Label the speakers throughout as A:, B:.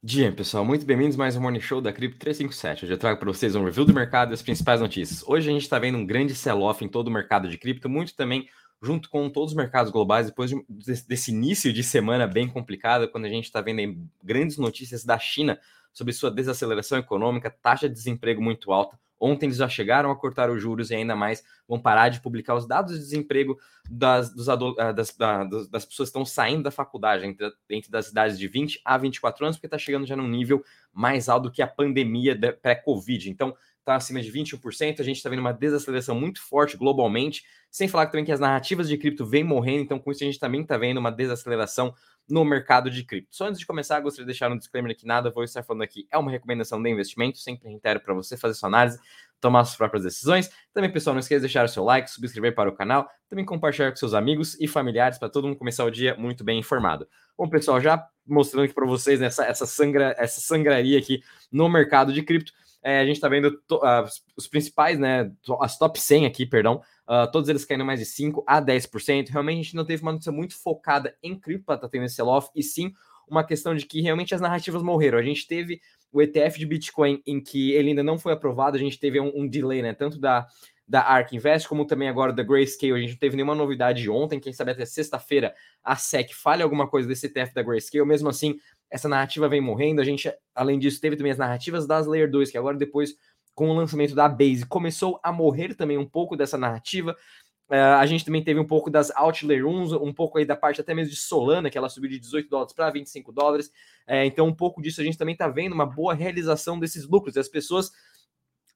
A: Dia, pessoal, muito bem-vindos mais um Morning Show da Cripto 357. Hoje eu trago para vocês um review do mercado e as principais notícias. Hoje a gente está vendo um grande sell-off em todo o mercado de cripto, muito também junto com todos os mercados globais, depois de, desse início de semana bem complicado, quando a gente está vendo grandes notícias da China sobre sua desaceleração econômica, taxa de desemprego muito alta, Ontem eles já chegaram a cortar os juros e ainda mais vão parar de publicar os dados de desemprego das, dos ah, das, das pessoas que estão saindo da faculdade, entre, entre das idades de 20 a 24 anos, porque está chegando já num nível mais alto que a pandemia pré-Covid. Então, está acima de 21%. A gente está vendo uma desaceleração muito forte globalmente, sem falar também que as narrativas de cripto vêm morrendo, então com isso a gente também está vendo uma desaceleração no mercado de cripto. Só antes de começar, gostaria de deixar um disclaimer que nada vou estar falando aqui é uma recomendação de investimento, sempre reitero para você fazer sua análise, tomar suas próprias decisões. Também, pessoal, não esqueça de deixar o seu like, subscrever para o canal, também compartilhar com seus amigos e familiares para todo mundo começar o dia muito bem informado. Bom, pessoal, já mostrando aqui para vocês essa, essa, sangra, essa sangraria aqui no mercado de cripto. É, a gente está vendo uh, os principais, né? As top 100 aqui, perdão. Uh, todos eles caindo mais de 5 a 10%. Realmente a gente não teve uma notícia muito focada em cripto para estar tá tendo esse sell-off, e sim uma questão de que realmente as narrativas morreram. A gente teve o ETF de Bitcoin em que ele ainda não foi aprovado, a gente teve um, um delay, né? Tanto da, da ARK Invest, como também agora da Grayscale. A gente não teve nenhuma novidade ontem. Quem sabe até sexta-feira a SEC fale alguma coisa desse ETF da Grayscale. Mesmo assim, essa narrativa vem morrendo. A gente, além disso, teve também as narrativas das Layer 2, que agora depois, com o lançamento da Base, começou a morrer também um pouco dessa narrativa. Uh, a gente também teve um pouco das Outlayer 1, um pouco aí da parte até mesmo de Solana, que ela subiu de 18 dólares para 25 dólares. É, então, um pouco disso a gente também está vendo uma boa realização desses lucros. As pessoas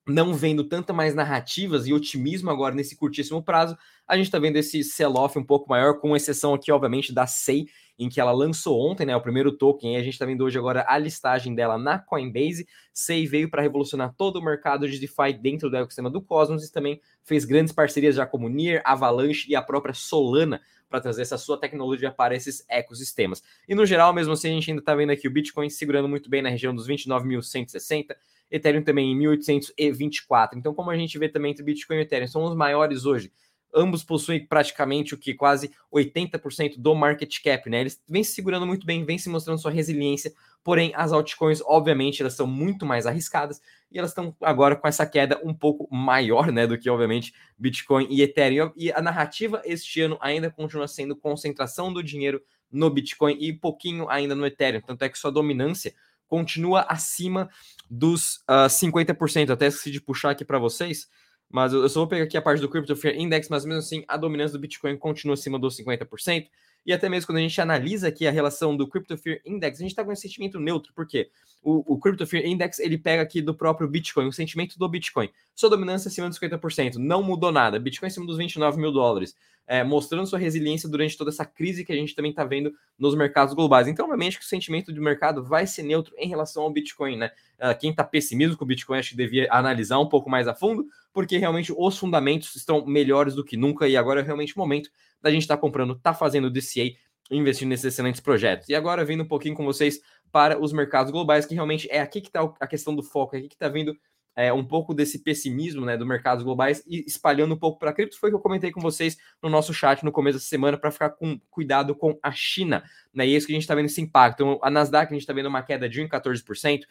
A: não vendo tanta mais narrativas e otimismo agora nesse curtíssimo prazo, a gente está vendo esse sell-off um pouco maior, com exceção aqui, obviamente, da SEI, em que ela lançou ontem, né, o primeiro token, e a gente está vendo hoje agora a listagem dela na Coinbase. SEI veio para revolucionar todo o mercado de DeFi dentro do ecossistema do Cosmos e também fez grandes parcerias já como Near, Avalanche e a própria Solana para trazer essa sua tecnologia para esses ecossistemas. E no geral, mesmo assim, a gente ainda está vendo aqui o Bitcoin segurando muito bem na região dos 29.160, Ethereum também em 1824. Então, como a gente vê também entre Bitcoin e Ethereum, são os maiores hoje. Ambos possuem praticamente o que quase 80% do market cap, né? Eles vêm se segurando muito bem, vêm se mostrando sua resiliência. Porém, as altcoins, obviamente, elas são muito mais arriscadas e elas estão agora com essa queda um pouco maior, né, do que obviamente Bitcoin e Ethereum. E a narrativa este ano ainda continua sendo concentração do dinheiro no Bitcoin e pouquinho ainda no Ethereum. Tanto é que sua dominância continua acima dos uh, ah, 50%. Até esqueci de puxar aqui para vocês, mas eu só vou pegar aqui a parte do Crypto Fear Index, mas mesmo assim a dominância do Bitcoin continua acima dos 50%. E até mesmo quando a gente analisa aqui a relação do Crypto Fear Index, a gente está com um sentimento neutro, porque o, o Crypto Fear Index ele pega aqui do próprio Bitcoin, o sentimento do Bitcoin. Sua dominância acima dos 50%, não mudou nada. Bitcoin acima dos 29 mil dólares, é, mostrando sua resiliência durante toda essa crise que a gente também está vendo nos mercados globais. Então, obviamente, que o sentimento do mercado vai ser neutro em relação ao Bitcoin, né? Uh, quem está pessimismo com o Bitcoin, acho que devia analisar um pouco mais a fundo, porque realmente os fundamentos estão melhores do que nunca e agora é realmente o momento da gente estar tá comprando, tá fazendo DCA, investindo nesses excelentes projetos. E agora vindo um pouquinho com vocês para os mercados globais, que realmente é aqui que está a questão do foco, é aqui que está vindo é, um pouco desse pessimismo né, do mercados globais e espalhando um pouco para cripto. Foi o que eu comentei com vocês no nosso chat no começo da semana para ficar com cuidado com a China. Né, e é isso que a gente está vendo esse impacto. Então, a Nasdaq, a gente está vendo uma queda de 1,14%.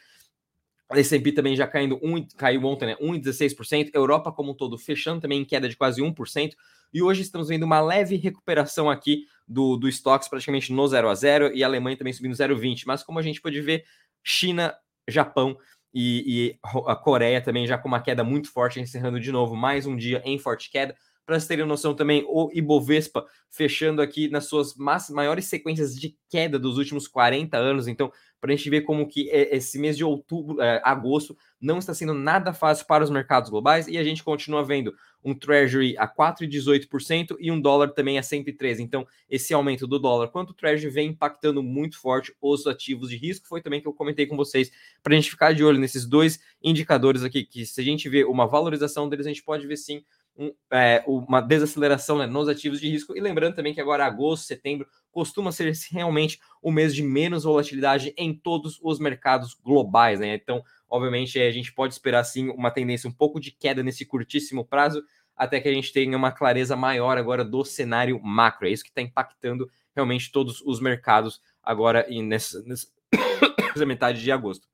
A: A S&P também já caindo, um, caiu ontem, né, 1,16%. Europa como um todo fechando também em queda de quase 1%. E hoje estamos vendo uma leve recuperação aqui do, do estoques praticamente no 0 a 0 e a Alemanha também subindo 0,20. Mas como a gente pode ver, China, Japão e, a Coreia também já com uma queda muito forte, encerrando de novo mais um dia em forte queda. Para vocês terem noção também, o Ibovespa fechando aqui nas suas maiores sequências de queda dos últimos 40 anos. Então, para a gente ver como que esse mês de outubro, é, agosto, não está sendo nada fácil para os mercados globais e a gente continua vendo um Treasury a 4,18% e um dólar também a 113. Então, esse aumento do dólar quanto o Treasury vem impactando muito forte os ativos de risco. Foi também que eu comentei com vocês para a gente ficar de olho nesses dois indicadores aqui, que se a gente vê uma valorização deles, a gente pode ver sim um, é, uma desaceleração né, nos ativos de risco. E lembrando também que agora agosto, setembro, costuma ser realmente o mês de menos volatilidade em todos os mercados globais. Né? Então, obviamente, a gente pode esperar sim uma tendência um pouco de queda nesse curtíssimo prazo, até que a gente tenha uma clareza maior agora do cenário macro. É isso que está impactando realmente todos os mercados agora e nessa, nessa... metade de agosto.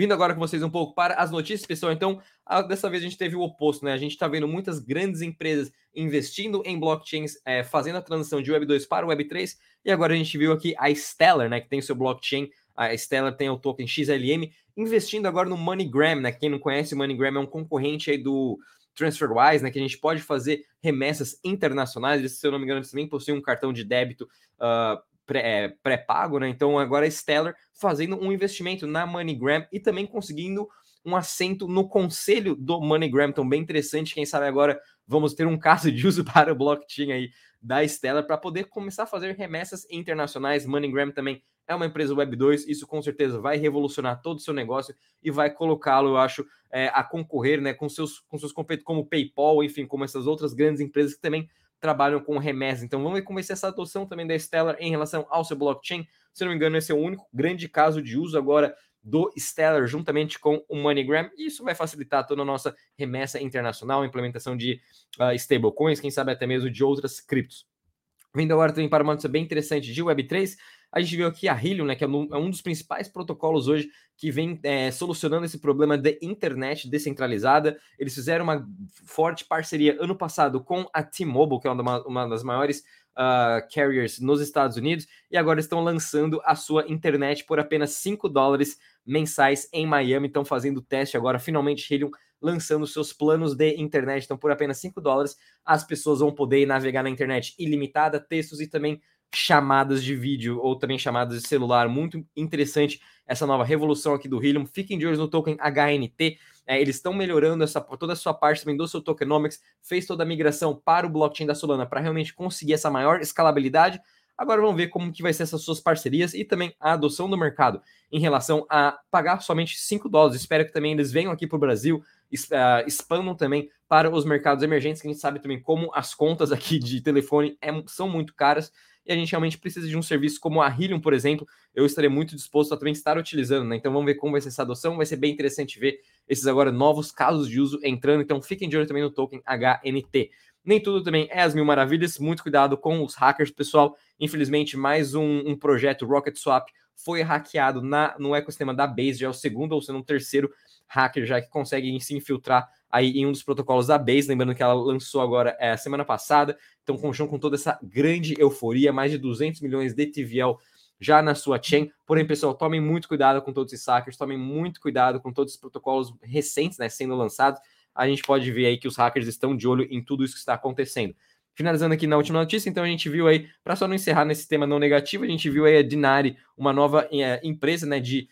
A: Vindo agora com vocês um pouco para as notícias, pessoal. Então, dessa vez a gente teve o oposto, né? A gente está vendo muitas grandes empresas investindo em blockchains, é, fazendo a transição de Web 2 para Web 3. E agora a gente viu aqui a Stellar, né? Que tem o seu blockchain. A Stellar tem o token XLM, investindo agora no MoneyGram, né? Quem não conhece, o MoneyGram é um concorrente aí do TransferWise, né? Que a gente pode fazer remessas internacionais. Se eu não me engano, eles também possuem um cartão de débito. Uh, pré-pago, né? Então agora a Stellar fazendo um investimento na MoneyGram e também conseguindo um assento no conselho do MoneyGram. Então, bem interessante. Quem sabe agora vamos ter um caso de uso para o blockchain aí da Stellar para poder começar a fazer remessas internacionais. MoneyGram também é uma empresa Web 2, isso com certeza vai revolucionar todo o seu negócio e vai colocá-lo, eu acho, é, a concorrer né, com seus, com seus competidores como PayPal, enfim, como essas outras grandes empresas que também trabalham com remessa. Então vamos ver como vai ser essa adoção também da Stellar em relação ao seu blockchain. Se não me engano, esse é o único grande caso de uso agora do Stellar juntamente com o MoneyGram. E isso vai facilitar toda a nossa remessa internacional, implementação de uh, stablecoins, quem sabe até mesmo de outras criptos. Vindo agora também para uma notícia bem interessante de Web3, a gente viu aqui a Helium, né, que é um, é um dos principais protocolos hoje que vem é, solucionando esse problema de internet descentralizada. Eles fizeram uma forte parceria ano passado com a T-Mobile, que é uma, uma das maiores uh, carriers nos Estados Unidos, e agora estão lançando a sua internet por apenas 5 dólares mensais em Miami. Estão fazendo teste agora, finalmente, Helium lançando seus planos de internet. Então, por apenas 5 dólares, as pessoas vão poder navegar na internet ilimitada, textos e também chamadas de vídeo ou também chamadas de celular. Muito interessante essa nova revolução aqui do Helium. Fiquem de olho no token HNT. É, eles estão melhorando essa, toda a sua parte também do seu tokenomics, fez toda a migração para o blockchain da Solana para realmente conseguir essa maior escalabilidade. Agora vamos ver como que vai ser essas suas parcerias e também a adoção do mercado em relação a pagar somente 5 dólares. Espero que também eles venham aqui para o Brasil, uh, expandam também para os mercados emergentes, que a gente sabe também como as contas aqui de telefone é, são muito caras e a gente realmente precisa de um serviço como a Helium, por exemplo, eu estaria muito disposto a também estar utilizando, né? Então vamos ver como vai ser essa adoção, vai ser bem interessante ver esses agora novos casos de uso entrando, então fiquem de olho também no token HNT. Nem tudo também é as mil maravilhas, muito cuidado com os hackers, pessoal. Infelizmente, mais um, um projeto Rocket Swap foi hackeado na, no ecossistema da Base, já é o segundo ou sendo um terceiro hacker já que consegue se infiltrar aí em um dos protocolos da Base, lembrando que ela lançou agora é, semana passada, então com, com toda essa grande euforia, mais de 200 milhões de TVL já na sua chain. Porém, pessoal, tomem muito cuidado com todos esses hackers, tomem muito cuidado com todos os protocolos recentes, né, sendo lançados. A gente pode ver aí que os hackers estão de olho em tudo isso que está acontecendo. Finalizando aqui na última notícia, então a gente viu aí, para só não encerrar nesse tema não negativo, a gente viu aí a Dinari, uma nova é, empresa, né, de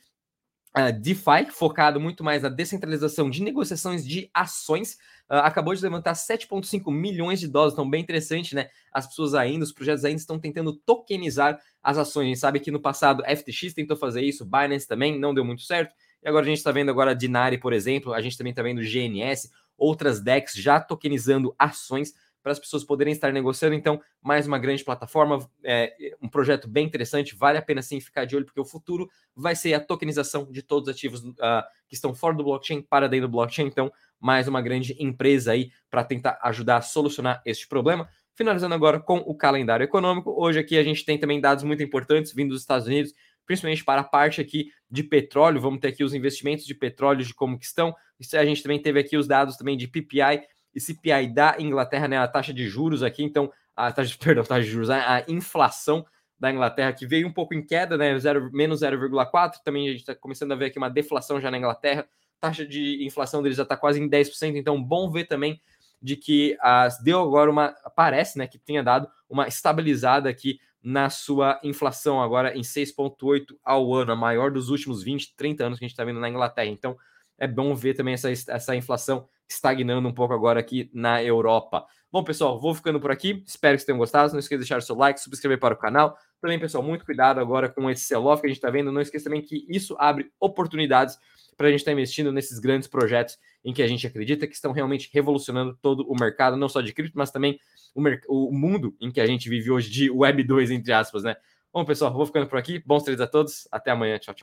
A: uh, DeFi, focado muito mais na descentralização de negociações de ações, uh, acabou de levantar 7,5 milhões de dólares, então bem interessante, né? As pessoas ainda, os projetos ainda estão tentando tokenizar as ações. A gente sabe que no passado FTX tentou fazer isso, Binance também, não deu muito certo. E agora a gente está vendo agora a Dinari, por exemplo, a gente também está vendo GNS, outras DEX já tokenizando ações para as pessoas poderem estar negociando. Então, mais uma grande plataforma, é, um projeto bem interessante, vale a pena sim ficar de olho, porque o futuro vai ser a tokenização de todos os ativos uh, que estão fora do blockchain para dentro do blockchain. Então, mais uma grande empresa aí para tentar ajudar a solucionar este problema. Finalizando agora com o calendário econômico. Hoje aqui a gente tem também dados muito importantes vindo dos Estados Unidos, principalmente para a parte aqui de petróleo. Vamos ter aqui os investimentos de petróleo de como que estão. A gente também teve aqui os dados também de PPI e CPI da Inglaterra, né, a taxa de juros aqui, então, a taxa, perdão, taxa de juros, a, a inflação da Inglaterra, que veio um pouco em queda, né, 0, menos 0,4, também a gente está começando a ver aqui uma deflação já na Inglaterra, taxa de inflação deles já está quase em 10%, então bom ver também de que as, deu agora uma, parece, né, que tenha dado uma estabilizada aqui na sua inflação agora em 6,8 ao ano, a maior dos últimos 20, 30 anos que a gente está vendo na Inglaterra. Então, é bom ver também essa, essa inflação estagnando um pouco agora aqui na Europa. Bom, pessoal, vou ficando por aqui. Espero que vocês tenham gostado. Não esqueça de deixar o seu like, subscrever para o canal. Também, pessoal, muito cuidado agora com esse sell-off que a gente está vendo. Não esqueça também que isso abre oportunidades para a gente estar tá investindo nesses grandes projetos em que a gente acredita que estão realmente revolucionando todo o mercado, não só de cripto, mas também o, o mundo em que a gente vive hoje de Web 2, entre aspas, né? Bom, pessoal, vou ficando por aqui. Bons trades a todos. Até amanhã. Tchau, tchau.